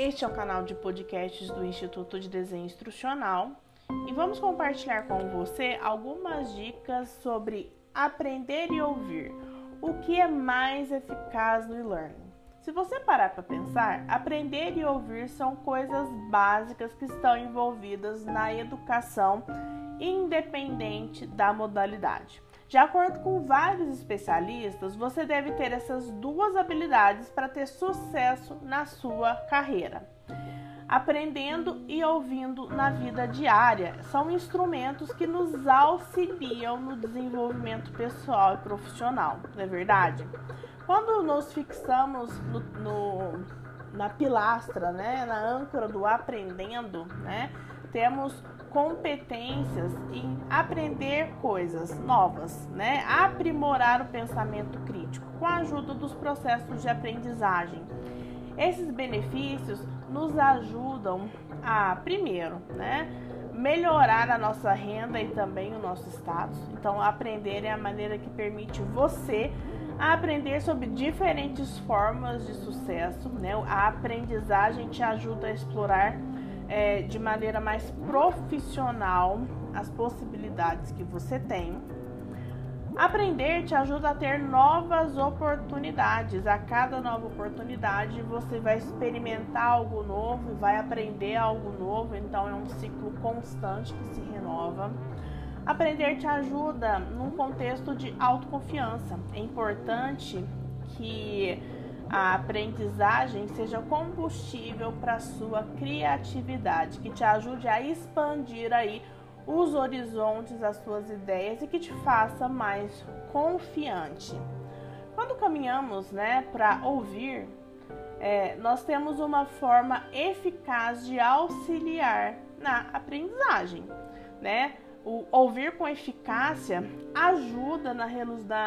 Este é o canal de podcasts do Instituto de Desenho Instrucional e vamos compartilhar com você algumas dicas sobre aprender e ouvir, o que é mais eficaz no e-learning. Se você parar para pensar, aprender e ouvir são coisas básicas que estão envolvidas na educação, independente da modalidade. De acordo com vários especialistas, você deve ter essas duas habilidades para ter sucesso na sua carreira. Aprendendo e ouvindo na vida diária são instrumentos que nos auxiliam no desenvolvimento pessoal e profissional, não é verdade? Quando nos fixamos no, no, na pilastra, né, na âncora do aprendendo, né, temos competências em aprender coisas novas, né? Aprimorar o pensamento crítico com a ajuda dos processos de aprendizagem. Esses benefícios nos ajudam a, primeiro, né, melhorar a nossa renda e também o nosso status. Então, aprender é a maneira que permite você aprender sobre diferentes formas de sucesso, né? A aprendizagem te ajuda a explorar é, de maneira mais profissional as possibilidades que você tem. Aprender te ajuda a ter novas oportunidades. A cada nova oportunidade você vai experimentar algo novo, vai aprender algo novo, então é um ciclo constante que se renova. Aprender te ajuda num contexto de autoconfiança. É importante que a aprendizagem seja combustível para sua criatividade, que te ajude a expandir aí os horizontes, as suas ideias e que te faça mais confiante. Quando caminhamos, né, para ouvir, é, nós temos uma forma eficaz de auxiliar na aprendizagem, né? O ouvir com eficácia ajuda na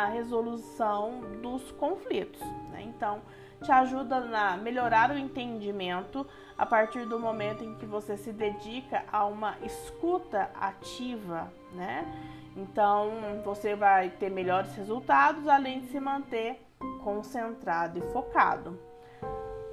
resolução dos conflitos. Né? Então, te ajuda a melhorar o entendimento a partir do momento em que você se dedica a uma escuta ativa, né? Então, você vai ter melhores resultados além de se manter concentrado e focado.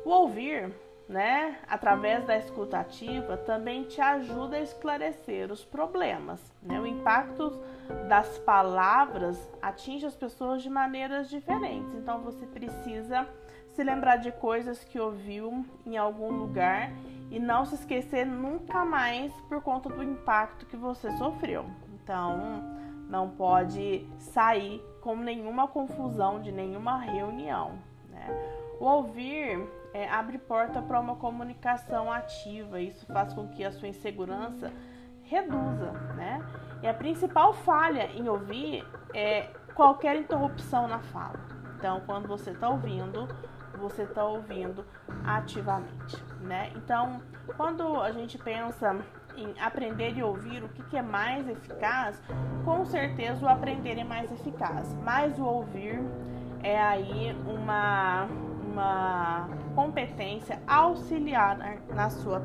O ouvir né, através da escuta ativa, também te ajuda a esclarecer os problemas. Né? O impacto das palavras atinge as pessoas de maneiras diferentes, então você precisa se lembrar de coisas que ouviu em algum lugar e não se esquecer nunca mais por conta do impacto que você sofreu. Então, não pode sair com nenhuma confusão de nenhuma reunião. Né? O ouvir é, abre porta para uma comunicação ativa. Isso faz com que a sua insegurança reduza, né? E a principal falha em ouvir é qualquer interrupção na fala. Então, quando você está ouvindo, você está ouvindo ativamente, né? Então, quando a gente pensa em aprender e ouvir, o que, que é mais eficaz? Com certeza o aprender é mais eficaz, mas o ouvir é aí uma uma competência auxiliar na sua